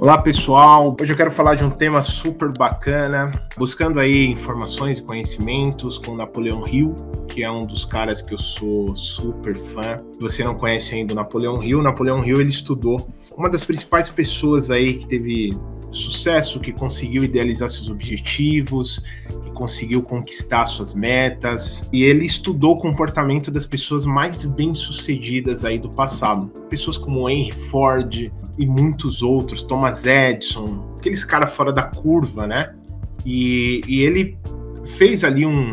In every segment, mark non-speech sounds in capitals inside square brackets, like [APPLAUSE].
Olá pessoal, hoje eu quero falar de um tema super bacana, buscando aí informações e conhecimentos com Napoleão Hill, que é um dos caras que eu sou super fã. Se você não conhece ainda o Napoleão Hill, Napoleão Hill ele estudou uma das principais pessoas aí que teve sucesso, que conseguiu idealizar seus objetivos, que conseguiu conquistar suas metas, e ele estudou o comportamento das pessoas mais bem-sucedidas aí do passado. Pessoas como Henry Ford e muitos outros, Thomas Edison, aqueles caras fora da curva, né? E, e ele fez ali um,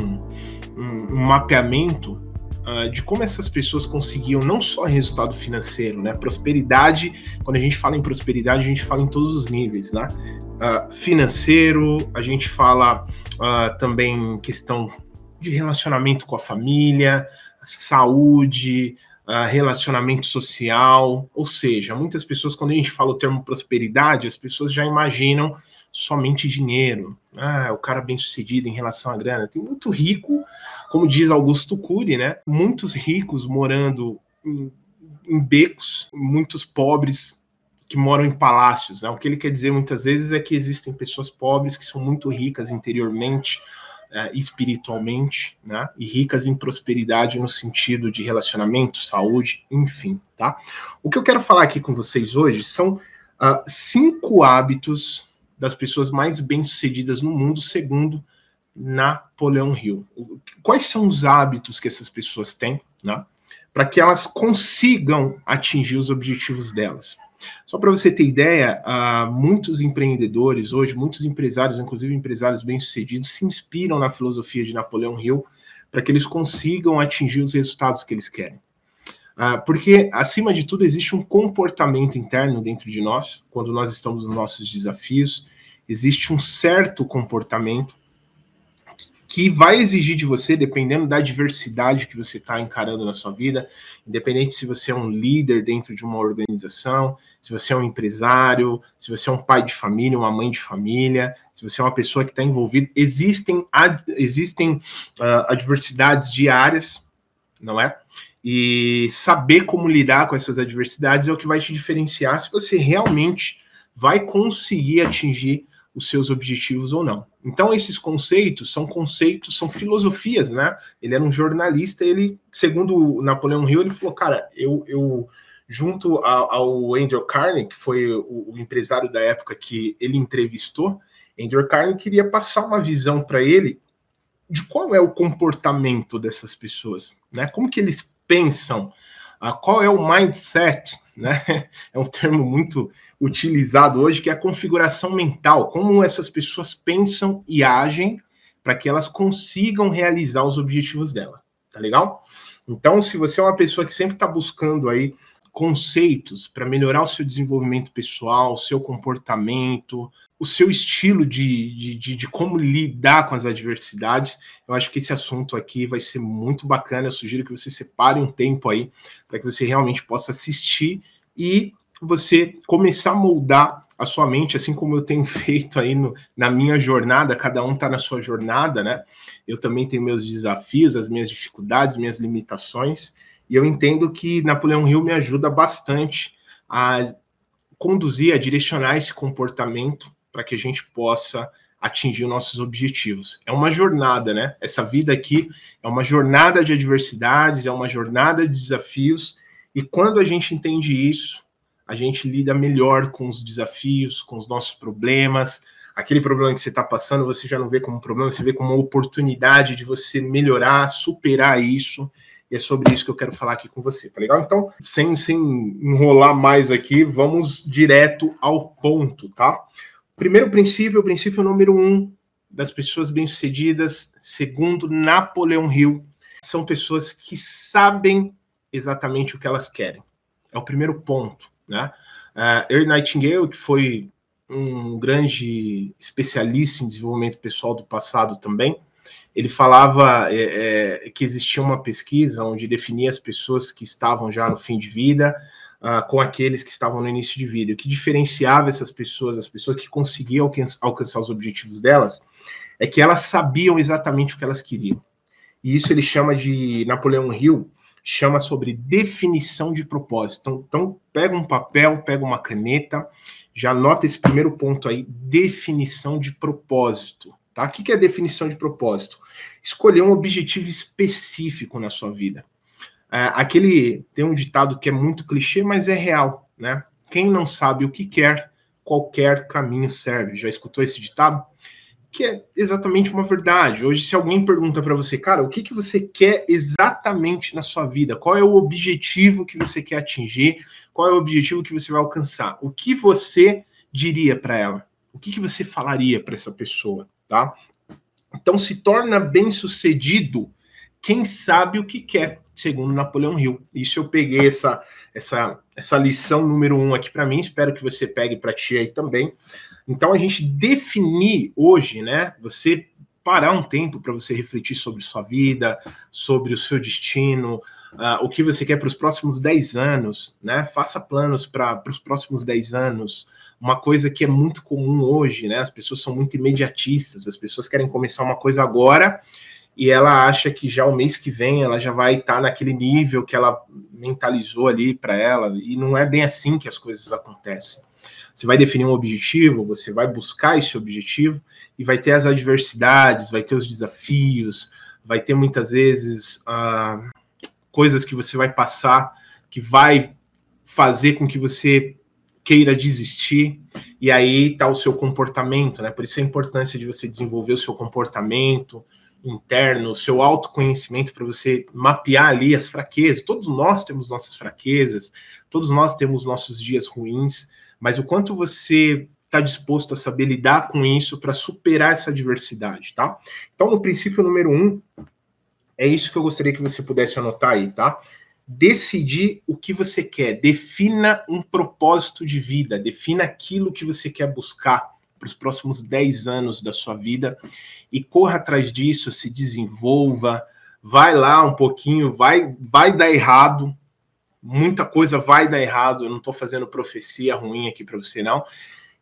um, um mapeamento uh, de como essas pessoas conseguiam não só resultado financeiro, né? Prosperidade, quando a gente fala em prosperidade, a gente fala em todos os níveis, né? Uh, financeiro, a gente fala uh, também questão de relacionamento com a família, saúde, relacionamento social, ou seja, muitas pessoas, quando a gente fala o termo prosperidade, as pessoas já imaginam somente dinheiro. Ah, o cara bem sucedido em relação à grana. Tem muito rico, como diz Augusto Cury, né? Muitos ricos morando em, em becos, muitos pobres que moram em palácios. Né? O que ele quer dizer muitas vezes é que existem pessoas pobres que são muito ricas interiormente, é, espiritualmente, né? E ricas em prosperidade no sentido de relacionamento, saúde, enfim, tá? O que eu quero falar aqui com vocês hoje são uh, cinco hábitos das pessoas mais bem-sucedidas no mundo, segundo Napoleão Hill. Quais são os hábitos que essas pessoas têm, né, para que elas consigam atingir os objetivos delas? Só para você ter ideia, uh, muitos empreendedores hoje, muitos empresários, inclusive empresários bem-sucedidos, se inspiram na filosofia de Napoleão Hill para que eles consigam atingir os resultados que eles querem. Uh, porque, acima de tudo, existe um comportamento interno dentro de nós, quando nós estamos nos nossos desafios, existe um certo comportamento que vai exigir de você, dependendo da diversidade que você está encarando na sua vida, independente se você é um líder dentro de uma organização, se você é um empresário, se você é um pai de família, uma mãe de família, se você é uma pessoa que está envolvida, existem, ad, existem uh, adversidades diárias, não é? E saber como lidar com essas adversidades é o que vai te diferenciar se você realmente vai conseguir atingir os seus objetivos ou não. Então, esses conceitos são conceitos, são filosofias, né? Ele era um jornalista, ele, segundo Napoleão Hill, ele falou, cara, eu, eu junto ao, Andrew Carnegie, que foi o, o, empresário da época que ele entrevistou, Andrew Carnegie queria passar uma visão para ele de qual é o comportamento dessas pessoas, né? Como que eles pensam, ah, qual é o mindset, né? [LAUGHS] É um termo muito utilizado hoje que é a configuração mental, como essas pessoas pensam e agem para que elas consigam realizar os objetivos dela, tá legal? Então, se você é uma pessoa que sempre está buscando aí conceitos para melhorar o seu desenvolvimento pessoal, o seu comportamento, o seu estilo de, de, de, como lidar com as adversidades. Eu acho que esse assunto aqui vai ser muito bacana. Eu sugiro que você separe um tempo aí para que você realmente possa assistir e você começar a moldar a sua mente, assim como eu tenho [LAUGHS] feito aí no, na minha jornada, cada um está na sua jornada, né? Eu também tenho meus desafios, as minhas dificuldades, minhas limitações, e eu entendo que Napoleão Hill me ajuda bastante a conduzir, a direcionar esse comportamento para que a gente possa atingir nossos objetivos. É uma jornada, né? Essa vida aqui é uma jornada de adversidades, é uma jornada de desafios, e quando a gente entende isso, a gente lida melhor com os desafios, com os nossos problemas. Aquele problema que você está passando, você já não vê como um problema, você vê como uma oportunidade de você melhorar, superar isso. E é sobre isso que eu quero falar aqui com você, tá legal? Então, sem, sem enrolar mais aqui, vamos direto ao ponto, tá? Primeiro princípio, o princípio número um das pessoas bem-sucedidas, segundo Napoleão Hill, são pessoas que sabem exatamente o que elas querem. É o primeiro ponto, né? Uh, Earl Nightingale, que foi um grande especialista em desenvolvimento pessoal do passado também, ele falava é, é, que existia uma pesquisa onde definia as pessoas que estavam já no fim de vida uh, com aqueles que estavam no início de vida. O que diferenciava essas pessoas, as pessoas que conseguiam alcançar os objetivos delas, é que elas sabiam exatamente o que elas queriam. E isso ele chama de Napoleão Hill, chama sobre definição de propósito. Então, então pega um papel, pega uma caneta Já anota esse primeiro ponto aí, definição de propósito. Tá? O que é definição de propósito? Escolher um objetivo específico na sua vida. É, aquele tem um ditado que é muito clichê, mas é real, né? Quem não sabe o que quer, qualquer caminho serve. Já escutou esse ditado? Que é exatamente uma verdade. Hoje, se alguém pergunta para você, cara, o que, que você quer exatamente na sua vida? Qual é o objetivo que você quer atingir? Qual é o objetivo que você vai alcançar? O que você diria para ela? O que, que você falaria para essa pessoa? tá? Então se torna bem sucedido quem sabe o que quer, segundo Napoleão Hill. Isso eu peguei essa essa essa lição número um aqui para mim. Espero que você pegue para ti aí também. Então a gente definir hoje, né? Você parar um tempo para você refletir sobre sua vida, sobre o seu destino, uh, o que você quer para os próximos 10 anos, né? Faça planos para os próximos 10 anos, uma coisa que é muito comum hoje, né? As pessoas são muito imediatistas, as pessoas querem começar uma coisa agora e ela acha que já o mês que vem ela já vai estar naquele nível que ela mentalizou ali para ela, e não é bem assim que as coisas acontecem. Você vai definir um objetivo, você vai buscar esse objetivo e vai ter as adversidades, vai ter os desafios, vai ter muitas vezes uh, coisas que você vai passar que vai fazer com que você queira desistir, e aí está o seu comportamento, né? Por isso a importância de você desenvolver o seu comportamento interno, o seu autoconhecimento para você mapear ali as fraquezas. Todos nós temos nossas fraquezas, todos nós temos nossos dias ruins, mas o quanto você está disposto a saber lidar com isso para superar essa adversidade, tá? Então, no princípio número um, é isso que eu gostaria que você pudesse anotar aí, tá? decidir o que você quer, defina um propósito de vida, defina aquilo que você quer buscar para os próximos 10 anos da sua vida e corra atrás disso, se desenvolva, vai lá um pouquinho, vai vai dar errado, muita coisa vai dar errado, eu não estou fazendo profecia ruim aqui para você não.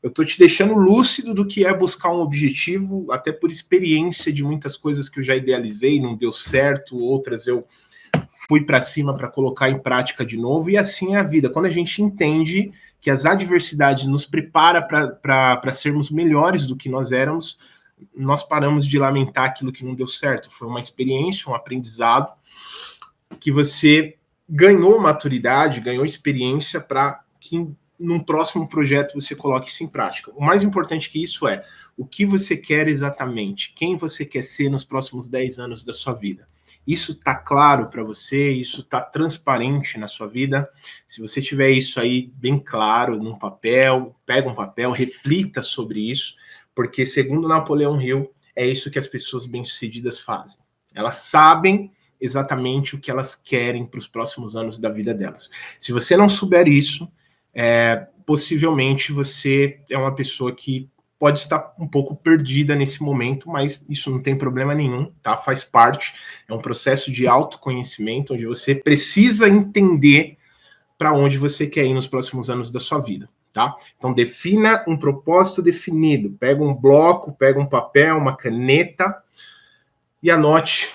Eu estou te deixando lúcido do que é buscar um objetivo, até por experiência de muitas coisas que eu já idealizei, não deu certo, outras eu fui para cima para colocar em prática de novo, e assim é a vida. Quando a gente entende que as adversidades nos prepara para sermos melhores do que nós éramos, nós paramos de lamentar aquilo que não deu certo. Foi uma experiência, um aprendizado que você ganhou maturidade, ganhou experiência para que num próximo projeto você coloque isso em prática. O mais importante que isso é o que você quer exatamente, quem você quer ser nos próximos 10 anos da sua vida. Isso está claro para você, isso está transparente na sua vida. Se você tiver isso aí bem claro num papel, pega um papel, reflita sobre isso, porque segundo Napoleão Hill, é isso que as pessoas bem-sucedidas fazem. Elas sabem exatamente o que elas querem para os próximos anos da vida delas. Se você não souber isso, é, possivelmente você é uma pessoa que pode estar um pouco perdida nesse momento, mas isso não tem problema nenhum, tá? Faz parte, é um processo de autoconhecimento onde você precisa entender para onde você quer ir nos próximos anos da sua vida, tá? Então defina um propósito definido, pega um bloco, pega um papel, uma caneta e anote,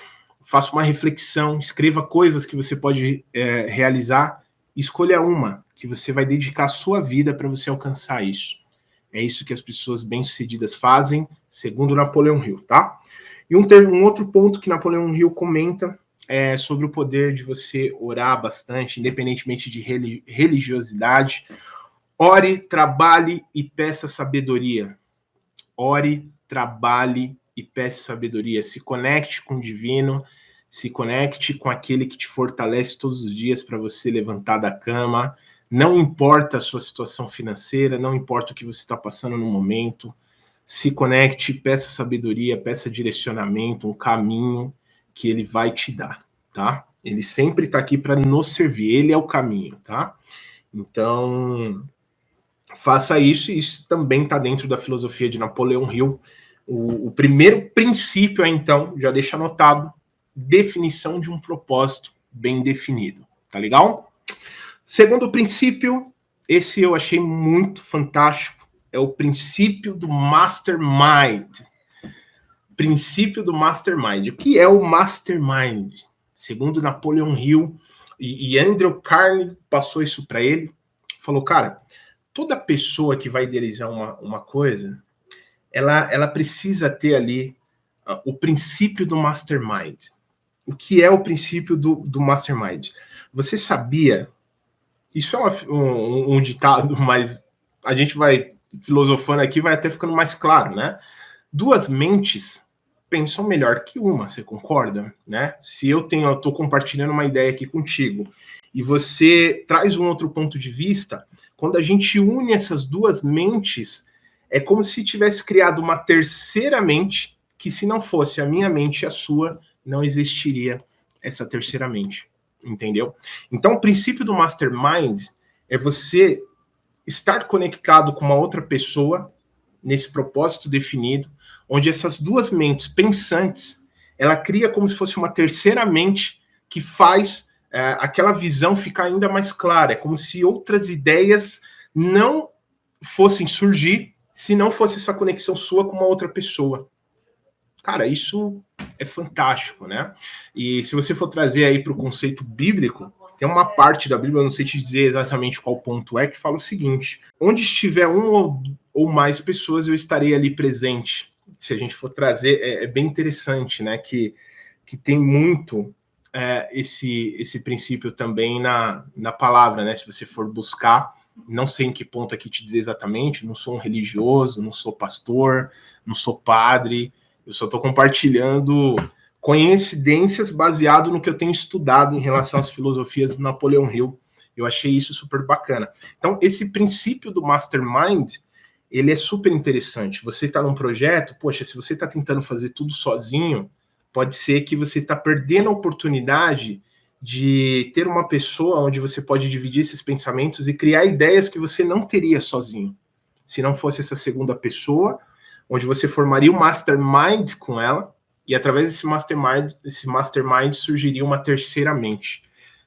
faça uma reflexão, escreva coisas que você pode é, realizar, escolha uma que você vai dedicar a sua vida para você alcançar isso. É isso que as pessoas bem-sucedidas fazem, segundo Napoleão Hill, tá? E um, um, outro ponto que Napoleão Hill comenta é sobre o poder de você orar bastante, independentemente de religiosidade. Ore, trabalhe e peça sabedoria. Ore, trabalhe e peça sabedoria. Se conecte com o divino, se conecte com aquele que te fortalece todos os dias para você levantar da cama não importa a sua situação financeira, não importa o que você está passando no momento, se conecte, peça sabedoria, peça direcionamento, um caminho que ele vai te dar, tá? Ele sempre está aqui para nos servir, ele é o caminho, tá? Então, faça isso, e isso também está dentro da filosofia de Napoleão Hill. O, o primeiro princípio é, então, já deixa anotado, definição de um propósito bem definido, tá legal? Segundo princípio, esse eu achei muito fantástico, é o princípio do mastermind. Princípio do mastermind. O que é o mastermind? Segundo Napoleon Hill e, e Andrew Carnegie passou isso para ele, falou, cara, toda pessoa que vai idealizar uma, uma coisa, ela, ela precisa ter ali uh, o princípio do mastermind. O que é o princípio do, do mastermind? Você sabia? Isso é uma, um, um ditado, [LAUGHS] mas a gente vai filosofando aqui, vai até ficando mais claro, né? Duas mentes pensam melhor que uma, você concorda? Né? Se eu tenho, eu estou compartilhando uma ideia aqui contigo e você traz um outro ponto de vista, quando a gente une essas duas mentes, é como se tivesse criado uma terceira mente, que se não fosse a minha mente e a sua, não existiria essa terceira mente. Entendeu? Então, o princípio do mastermind é você estar conectado com uma outra pessoa nesse propósito definido, onde essas duas mentes pensantes, ela cria como se fosse uma terceira mente que faz é, aquela visão ficar ainda mais clara. É como se outras ideias não fossem surgir se não fosse essa conexão sua com uma outra pessoa. Cara, isso é fantástico, né? E se você for trazer aí para o conceito bíblico, tem uma parte da Bíblia, eu não sei te dizer exatamente qual ponto é, que fala o seguinte: onde estiver um ou, ou mais pessoas, eu estarei ali presente. Se a gente for trazer, é, é bem interessante, né? Que, que tem muito é, esse, esse princípio também na, na palavra, né? Se você for buscar, não sei em que ponto aqui te dizer exatamente, não sou um religioso, não sou pastor, não sou padre, eu só estou compartilhando coincidências baseado no que eu tenho estudado em relação às filosofias do Napoleão Hill. Eu achei isso super bacana. Então, esse princípio do mastermind, ele é super interessante. Você está num projeto, poxa, se você está tentando fazer tudo sozinho, pode ser que você está perdendo a oportunidade de ter uma pessoa onde você pode dividir esses pensamentos e criar ideias que você não teria sozinho. Se não fosse essa segunda pessoa onde você formaria um mastermind com ela, e através desse mastermind, desse mastermind surgiria uma terceira mente.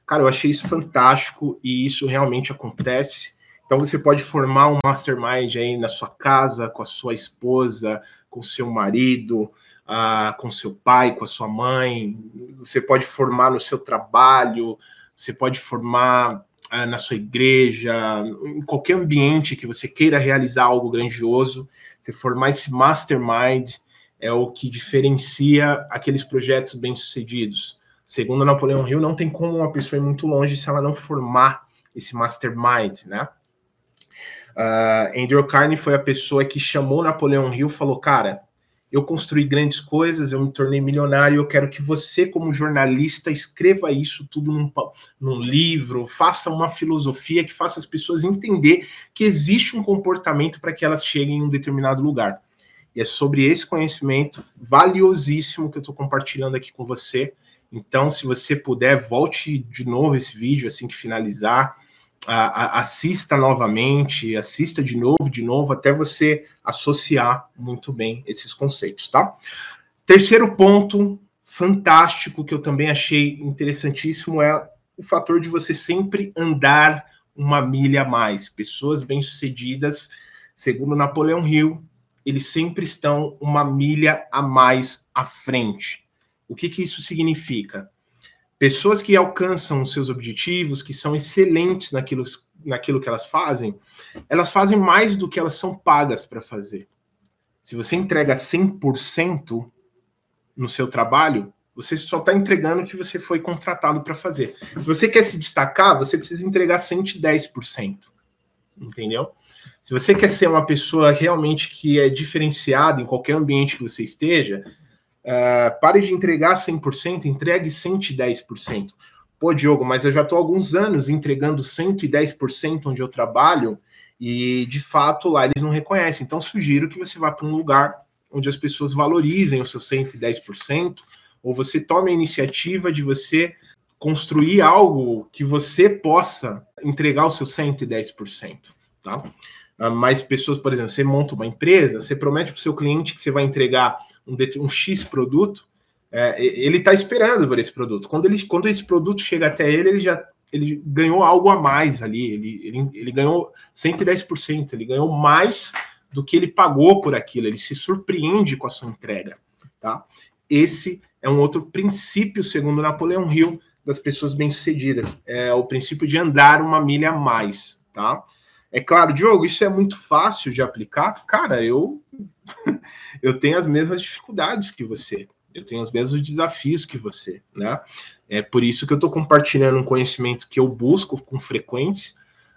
Cara, eu achei isso fantástico e isso realmente acontece. Então você pode formar um mastermind aí na sua casa, com a sua esposa, com seu marido, uh, com seu pai, com a sua mãe. Você pode formar no seu trabalho, você pode formar uh, na sua igreja, em qualquer ambiente que você queira realizar algo grandioso. Se formar esse mastermind é o que diferencia aqueles projetos bem-sucedidos. Segundo Napoleão Hill, não tem como uma pessoa ir muito longe se ela não formar esse mastermind, né? Uh, Andrew Carney foi a pessoa que chamou Napoleão Hill e falou: Cara, eu construí grandes coisas, eu me tornei milionário, eu quero que você, como jornalista, escreva isso tudo num, num, livro, faça uma filosofia que faça as pessoas entender que existe um comportamento para que elas cheguem em um determinado lugar. E é sobre esse conhecimento valiosíssimo que eu estou compartilhando aqui com você. Então, se você puder, volte de novo esse vídeo assim que finalizar a, a, assista novamente, assista de novo, de novo, até você associar muito bem esses conceitos, tá? Terceiro ponto fantástico que eu também achei interessantíssimo é o fator de você sempre andar uma milha a mais. Pessoas bem-sucedidas, segundo Napoleão Hill, eles sempre estão uma milha a mais à frente. O que, que isso significa? Pessoas que alcançam os seus objetivos, que são excelentes naquilo, naquilo que elas fazem, elas fazem mais do que elas são pagas para fazer. Se você entrega 100% no seu trabalho, você só está entregando o que você foi contratado para fazer. Se você quer se destacar, você precisa entregar 110%. Entendeu? Se você quer ser uma pessoa realmente que é diferenciada em qualquer ambiente que você esteja, Uh, pare de entregar 100%, entregue 110%. Pô, Diogo, mas eu já estou há alguns anos entregando 110% onde eu trabalho e, de fato, lá eles não reconhecem. Então, sugiro que você vá para um lugar onde as pessoas valorizem o seu 110%, ou você tome a iniciativa de você construir algo que você possa entregar o seu 110%, tá? Uh, mais pessoas, por exemplo, você monta uma empresa, você promete para o seu cliente que você vai entregar um, um X produto, é, ele está esperando por esse produto. Quando, ele, quando esse produto chega até ele, ele já ele ganhou algo a mais ali, ele, ele, ele ganhou 110%, ele ganhou mais do que ele pagou por aquilo, ele se surpreende com a sua entrega, tá? Esse é um outro princípio, segundo Napoleão Hill, das pessoas bem-sucedidas, é o princípio de andar uma milha a mais, tá? É claro, Diogo, isso é muito fácil de aplicar. Cara, eu [LAUGHS] eu tenho as mesmas dificuldades que você. Eu tenho os mesmos desafios que você, né? É por isso que eu estou compartilhando um conhecimento que eu busco com frequência,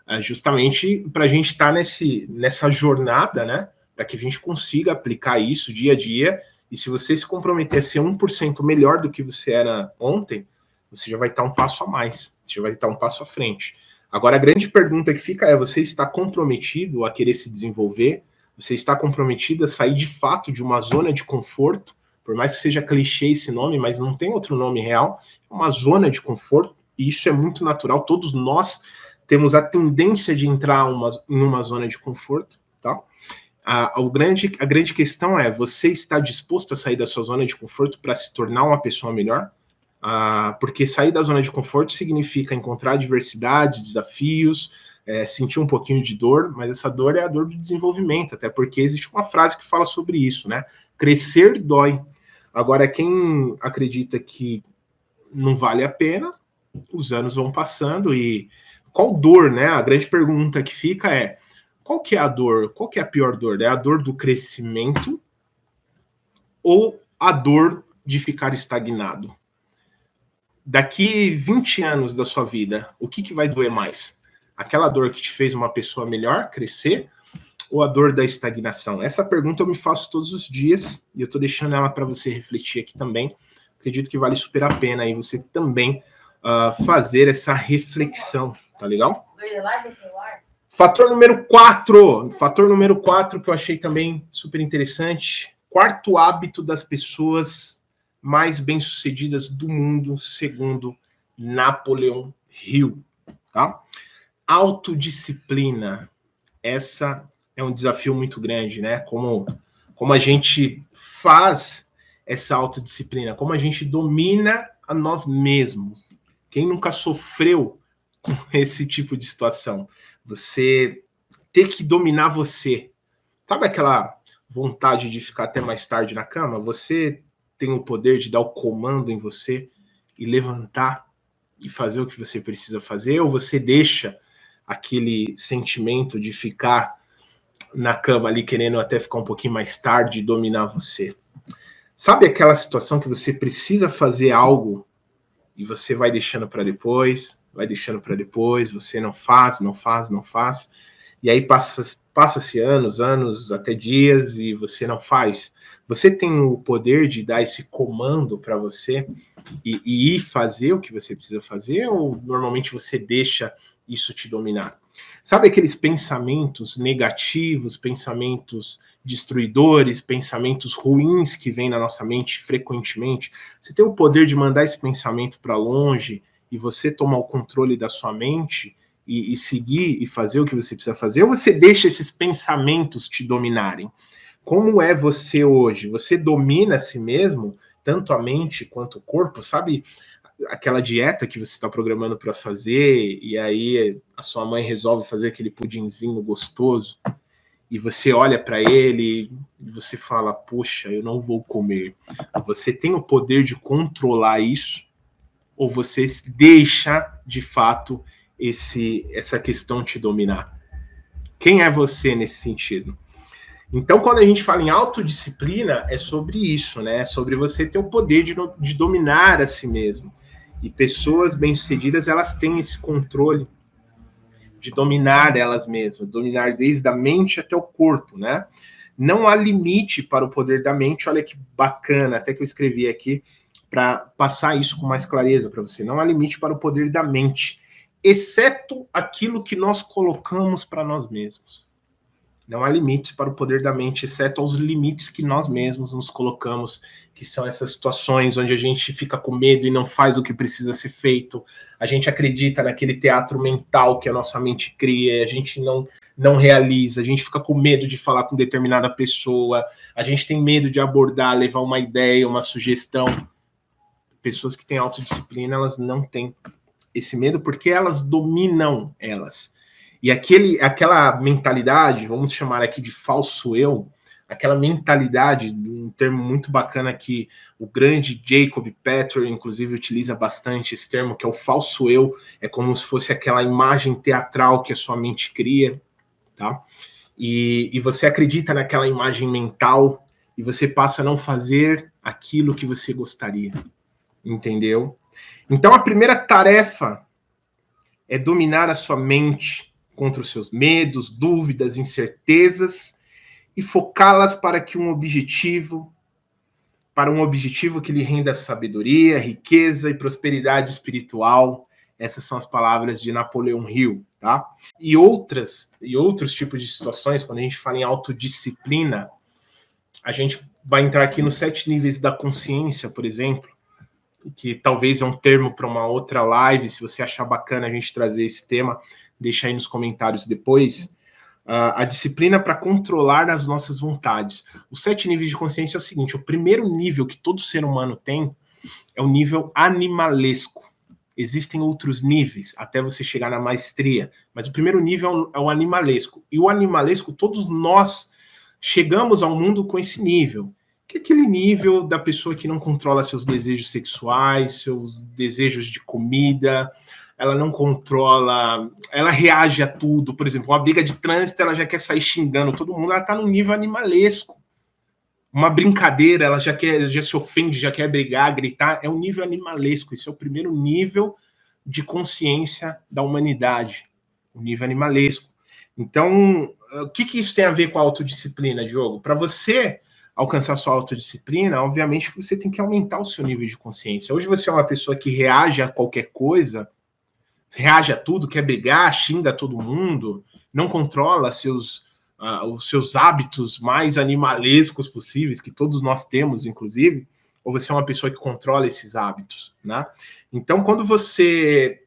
é justamente para a gente estar tá nesse, nessa jornada, né? Para que a gente consiga aplicar isso dia a dia. E se você se comprometer a ser 1% melhor do que você era ontem, você já vai estar tá um passo a mais, você já vai estar tá um passo à frente. Agora, a grande pergunta que fica é: você está comprometido a querer se desenvolver? Você está comprometido a sair de fato de uma zona de conforto? Por mais que seja clichê esse nome, mas não tem outro nome real, uma zona de conforto, e isso é muito natural. Todos nós temos a tendência de entrar uma, em uma zona de conforto, tá? A, a, grande, a grande questão é: você está disposto a sair da sua zona de conforto para se tornar uma pessoa melhor? Ah, porque sair da zona de conforto significa encontrar adversidades, desafios, é, sentir um pouquinho de dor, mas essa dor é a dor do desenvolvimento, até porque existe uma frase que fala sobre isso, né? Crescer dói. Agora, quem acredita que não vale a pena, os anos vão passando e qual dor, né? A grande pergunta que fica é qual que é a dor? Qual que é a pior dor? É a dor do crescimento ou a dor de ficar estagnado? Daqui 20 anos da sua vida, o que, que vai doer mais? Aquela dor que te fez uma pessoa melhor, crescer, ou a dor da estagnação? Essa pergunta eu me faço todos os dias e eu estou deixando ela para você refletir aqui também. Acredito que vale super a pena aí você também uh, fazer essa reflexão, tá legal? Fator número 4, fator número 4 que eu achei também super interessante, quarto hábito das pessoas mais bem-sucedidas do mundo, segundo Napoleão Hill. Tá? Autodisciplina. Essa é um desafio muito grande, né? Como, como a gente faz essa autodisciplina, como a gente domina a nós mesmos. Quem nunca sofreu com [LAUGHS] esse tipo de situação? Você ter que dominar você. Sabe aquela vontade de ficar até mais tarde na cama? Você tem o poder de dar o comando em você e levantar e fazer o que você precisa fazer, ou você deixa aquele sentimento de ficar na cama ali querendo até ficar um pouquinho mais tarde e dominar você. Sabe aquela situação que você precisa fazer algo e você vai deixando para depois, vai deixando para depois, você não faz, não faz, não faz, e aí passa passa-se anos, anos, até dias e você não faz. Você tem o poder de dar esse comando para você e, e ir fazer o que você precisa fazer, ou normalmente você deixa isso te dominar? Sabe aqueles pensamentos negativos, pensamentos destruidores, pensamentos ruins que vêm na nossa mente frequentemente? Você tem o poder de mandar esse pensamento para longe e você tomar o controle da sua mente e, e, seguir e fazer o que você precisa fazer, ou você deixa esses pensamentos te dominarem? Como é você hoje? Você domina a si mesmo, tanto a mente quanto o corpo, sabe? Aquela dieta que você está programando para fazer, e aí a sua mãe resolve fazer aquele pudinzinho gostoso, e você olha para ele e você fala: Poxa, eu não vou comer. Você tem o poder de controlar isso, ou você deixa de fato esse, essa questão te dominar? Quem é você nesse sentido? Então, quando a gente fala em autodisciplina, é sobre isso, né? É sobre você ter o poder de, de dominar a si mesmo. E pessoas bem-sucedidas, elas têm esse controle de dominar elas mesmas, dominar desde a mente até o corpo, né? Não há limite para o poder da mente. Olha que bacana, até que eu escrevi aqui para passar isso com mais clareza para você. Não há limite para o poder da mente, exceto aquilo que nós colocamos para nós mesmos. Não há limites para o poder da mente, exceto aos limites que nós mesmos nos colocamos, que são essas situações onde a gente fica com medo e não faz o que precisa ser feito. A gente acredita naquele teatro mental que a nossa mente cria, a gente não não realiza, a gente fica com medo de falar com determinada pessoa, a gente tem medo de abordar, levar uma ideia, uma sugestão. Pessoas que têm autodisciplina, elas não têm esse medo porque elas dominam elas. E aquele, aquela mentalidade, vamos chamar aqui de falso eu, aquela mentalidade, um termo muito bacana que o grande Jacob Petro, inclusive, utiliza bastante esse termo, que é o falso eu, é como se fosse aquela imagem teatral que a sua mente cria. tá? E, e você acredita naquela imagem mental e você passa a não fazer aquilo que você gostaria, entendeu? Então a primeira tarefa é dominar a sua mente contra os seus medos, dúvidas, incertezas e focá-las para que um objetivo para um objetivo que lhe renda sabedoria, riqueza e prosperidade espiritual. Essas são as palavras de Napoleão Hill, tá? E outras e outros tipos de situações, quando a gente fala em autodisciplina, a gente vai entrar aqui nos sete níveis da consciência, por exemplo, que talvez é um termo para uma outra live. Se você achar bacana a gente trazer esse tema, deixa aí nos comentários depois. Uh, a disciplina para controlar as nossas vontades. Os sete níveis de consciência é o seguinte: o primeiro nível que todo ser humano tem é o nível animalesco. Existem outros níveis até você chegar na maestria, mas o primeiro nível é o animalesco. E o animalesco, todos nós chegamos ao mundo com esse nível que é aquele nível da pessoa que não controla seus desejos sexuais, seus desejos de comida, ela não controla, ela reage a tudo. Por exemplo, uma briga de trânsito, ela já quer sair xingando todo mundo, ela está no nível animalesco. Uma brincadeira, ela já quer, já se ofende, já quer brigar, gritar, é um nível animalesco. Esse é o primeiro nível de consciência da humanidade, o nível animalesco. Então, o que, que isso tem a ver com a autodisciplina, Diogo? Para você alcançar sua autodisciplina, obviamente você tem que aumentar o seu nível de consciência. Hoje você é uma pessoa que reage a qualquer coisa, reage a tudo, quer brigar, xinga todo mundo, não controla seus, uh, os seus hábitos mais animalescos possíveis, que todos nós temos, inclusive, ou você é uma pessoa que controla esses hábitos, né? Então, quando você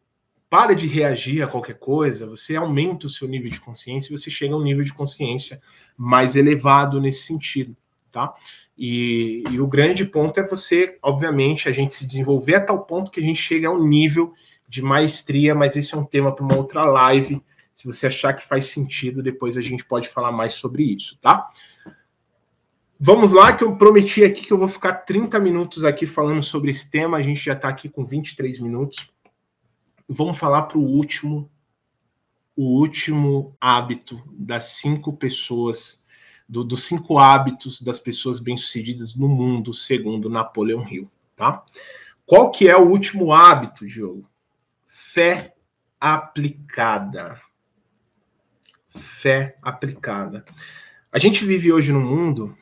para de reagir a qualquer coisa, você aumenta o seu nível de consciência e você chega a um nível de consciência mais elevado nesse sentido tá? E, e, o grande ponto é você, obviamente, a gente se desenvolver a tal ponto que a gente chega a um nível de maestria, mas esse é um tema para uma outra live. Se você achar que faz sentido, depois a gente pode falar mais sobre isso, tá? Vamos lá, que eu prometi aqui que eu vou ficar 30 minutos aqui falando sobre esse tema. A gente já está aqui com 23 minutos. Vamos falar para o último, o último hábito das cinco pessoas do, dos cinco hábitos das pessoas bem-sucedidas no mundo, segundo Napoleão Hill, tá? Qual que é o último hábito, Diogo? Fé aplicada. Fé aplicada. A gente vive hoje num mundo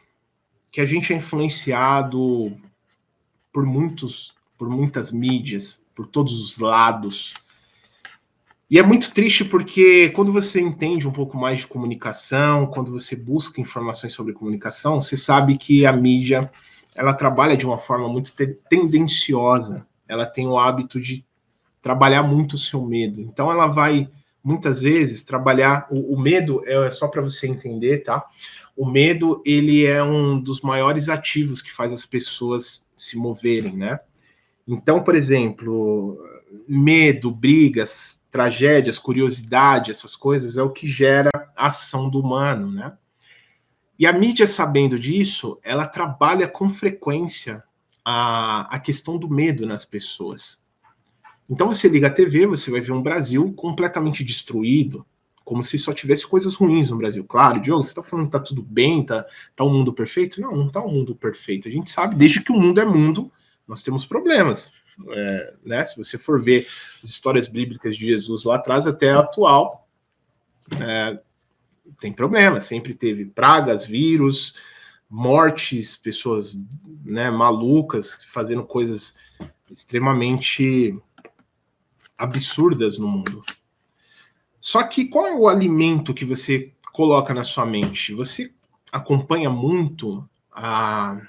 que a gente é influenciado por muitos, por muitas mídias, por todos os lados. E é muito triste porque quando você entende um pouco mais de comunicação, quando você busca informações sobre comunicação, você sabe que a mídia ela trabalha de uma forma muito tendenciosa. Ela tem o hábito de trabalhar muito o seu medo. Então ela vai muitas vezes trabalhar o, o medo é só para você entender, tá? O medo ele é um dos maiores ativos que faz as pessoas se moverem, né? Então, por exemplo, medo, brigas, tragédias, curiosidade, essas coisas, é o que gera a ação do humano, né? E a mídia, sabendo disso, ela trabalha com frequência a, a questão do medo nas pessoas. Então você liga a TV, você vai ver um Brasil completamente destruído, como se só tivesse coisas ruins no Brasil. Claro, Diogo, você está falando que tá tudo bem, tá, tá um mundo perfeito? Não, não tá um mundo perfeito. A gente sabe, desde que o mundo é mundo, nós temos problemas é, né? Se você for ver as histórias bíblicas de Jesus lá atrás até atual, é, tem problema. Sempre teve pragas, vírus, mortes, pessoas né, malucas fazendo coisas extremamente absurdas no mundo. Só que qual é o alimento que você coloca na sua mente? Você acompanha muito a,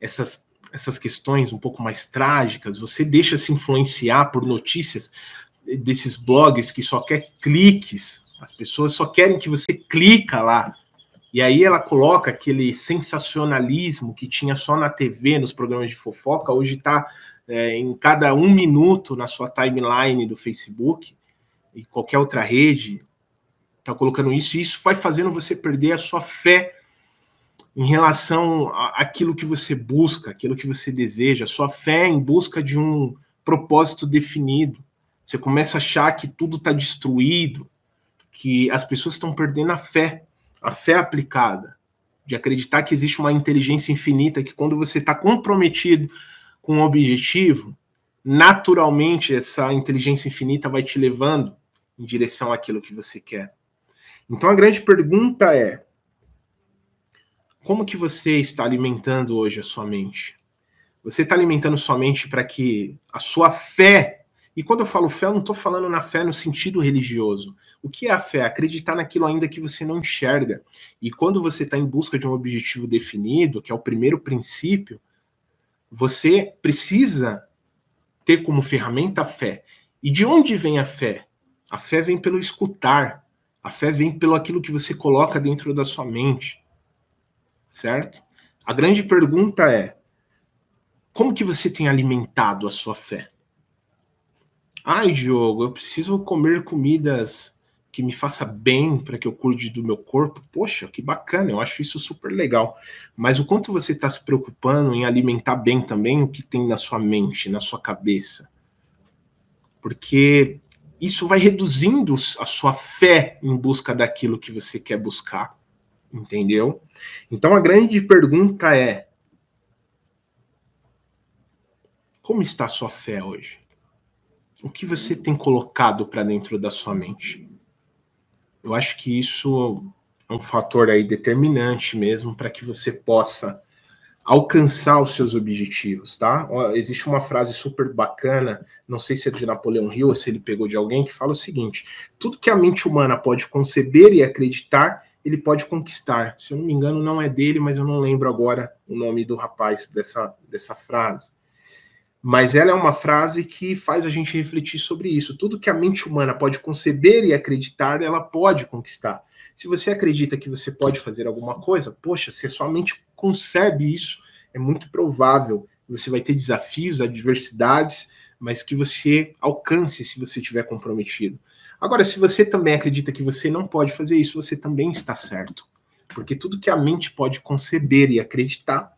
essas essas questões um pouco mais trágicas, você deixa se influenciar por notícias desses blogs que só quer cliques, as pessoas só querem que você clica lá. E aí ela coloca aquele sensacionalismo que tinha só na TV, nos programas de fofoca, hoje está é, em cada um minuto na sua timeline do Facebook e qualquer outra rede, está colocando isso, e isso vai fazendo você perder a sua fé em relação àquilo que você busca, aquilo que você deseja, sua fé em busca de um propósito definido. Você começa a achar que tudo está destruído, que as pessoas estão perdendo a fé, a fé aplicada, de acreditar que existe uma inteligência infinita, que quando você está comprometido com um objetivo, naturalmente essa inteligência infinita vai te levando em direção àquilo que você quer. Então a grande pergunta é: como que você está alimentando hoje a sua mente? Você está alimentando sua mente para que a sua fé, e quando eu falo fé, eu não estou falando na fé no sentido religioso. O que é a fé? Acreditar naquilo ainda que você não enxerga. E quando você está em busca de um objetivo definido, que é o primeiro princípio, você precisa ter como ferramenta a fé. E de onde vem a fé? A fé vem pelo escutar. A fé vem pelo aquilo que você coloca dentro da sua mente. Certo? A grande pergunta é: como que você tem alimentado a sua fé? Ai, Diogo, eu preciso comer comidas que me faça bem para que eu cuide do meu corpo. Poxa, que bacana, eu acho isso super legal. Mas o quanto você está se preocupando em alimentar bem também o que tem na sua mente, na sua cabeça? Porque isso vai reduzindo a sua fé em busca daquilo que você quer buscar. Entendeu? Então a grande pergunta é: Como está a sua fé hoje? O que você tem colocado para dentro da sua mente? Eu acho que isso é um fator aí determinante mesmo para que você possa alcançar os seus objetivos, tá? Ó, existe uma frase super bacana, não sei se é de Napoleão Hill ou se ele pegou de alguém, que fala o seguinte: tudo que a mente humana pode conceber e acreditar, ele pode conquistar. Se eu não me engano, não é dele, mas eu não lembro agora o nome do rapaz dessa, dessa frase. Mas ela é uma frase que faz a gente refletir sobre isso. Tudo que a mente humana pode conceber e acreditar, ela pode conquistar. Se você acredita que você pode fazer alguma coisa, poxa, se a sua mente concebe isso, é muito provável você vai ter desafios, adversidades, mas que você alcance se você estiver comprometido. Agora, se você também acredita que você não pode fazer isso, você também está certo. Porque tudo que a mente pode conceber e acreditar,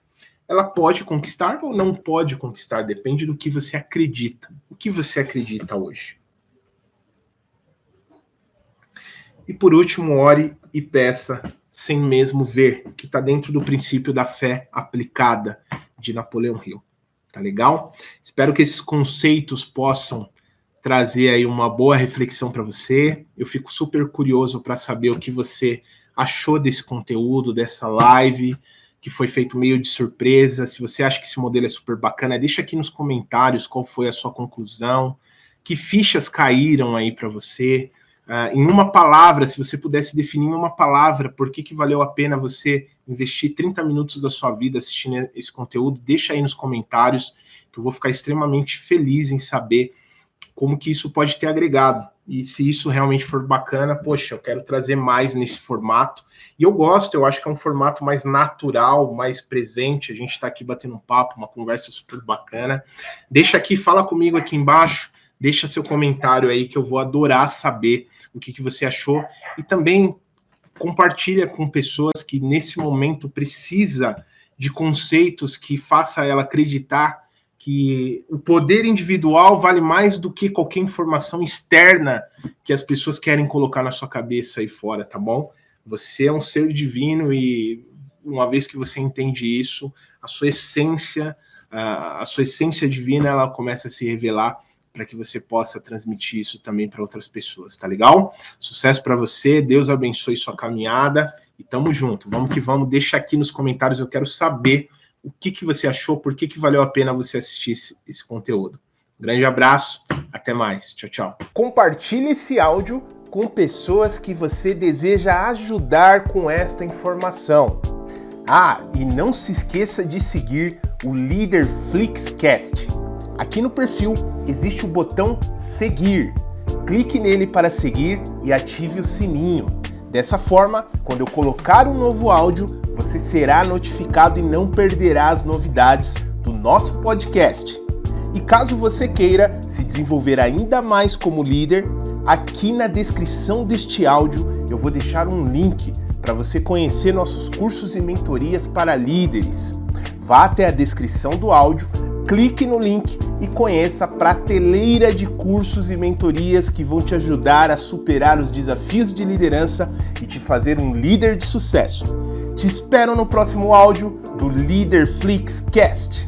ela pode conquistar ou não pode conquistar, depende do que você acredita. O que você acredita hoje? E por último, ore e peça sem mesmo ver, que está dentro do princípio da fé aplicada de Napoleão Hill. Tá legal? Espero que esses conceitos possam trazer aí uma boa reflexão para você. Eu fico super curioso para saber o que você achou desse conteúdo, dessa live que foi feito meio de surpresa. Se você acha que esse modelo é super bacana, deixa aqui nos comentários qual foi a sua conclusão, que fichas caíram aí para você. Uh, em uma palavra, se você pudesse definir em uma palavra por que, que valeu a pena você investir 30 minutos da sua vida assistindo esse conteúdo, deixa aí nos comentários, que eu vou ficar extremamente feliz em saber como que isso pode ter agregado. E se isso realmente for bacana, poxa, eu quero trazer mais nesse formato. E eu gosto, eu acho que é um formato mais natural, mais presente. A gente está aqui batendo um papo, uma conversa super bacana. Deixa aqui, fala comigo aqui embaixo, deixa seu comentário aí que eu vou adorar saber o que, que você achou. E também compartilha com pessoas que nesse momento precisa de conceitos que faça ela acreditar que o poder individual vale mais do que qualquer informação externa que as pessoas querem colocar na sua cabeça aí fora, tá bom? Você é um ser divino e uma vez que você entende isso, a sua essência, a, sua essência divina, ela começa a se revelar para que você possa transmitir isso também para outras pessoas, tá legal? Sucesso para você, Deus abençoe sua caminhada e tamo junto. Vamos que vamos, deixa aqui nos comentários, eu quero saber o que, que você achou, por que, que valeu a pena você assistir esse, esse conteúdo. Um grande abraço, até mais. Tchau, tchau. Compartilhe esse áudio com pessoas que você deseja ajudar com esta informação. Ah, e não se esqueça de seguir o Líder Flixcast. Aqui no perfil existe o botão seguir. Clique nele para seguir e ative o sininho. Dessa forma, quando eu colocar um novo áudio, você será notificado e não perderá as novidades do nosso podcast. E caso você queira se desenvolver ainda mais como líder, aqui na descrição deste áudio eu vou deixar um link para você conhecer nossos cursos e mentorias para líderes. Vá até a descrição do áudio, clique no link e conheça a prateleira de cursos e mentorias que vão te ajudar a superar os desafios de liderança e te fazer um líder de sucesso. Te espero no próximo áudio do Leader Flix Cast.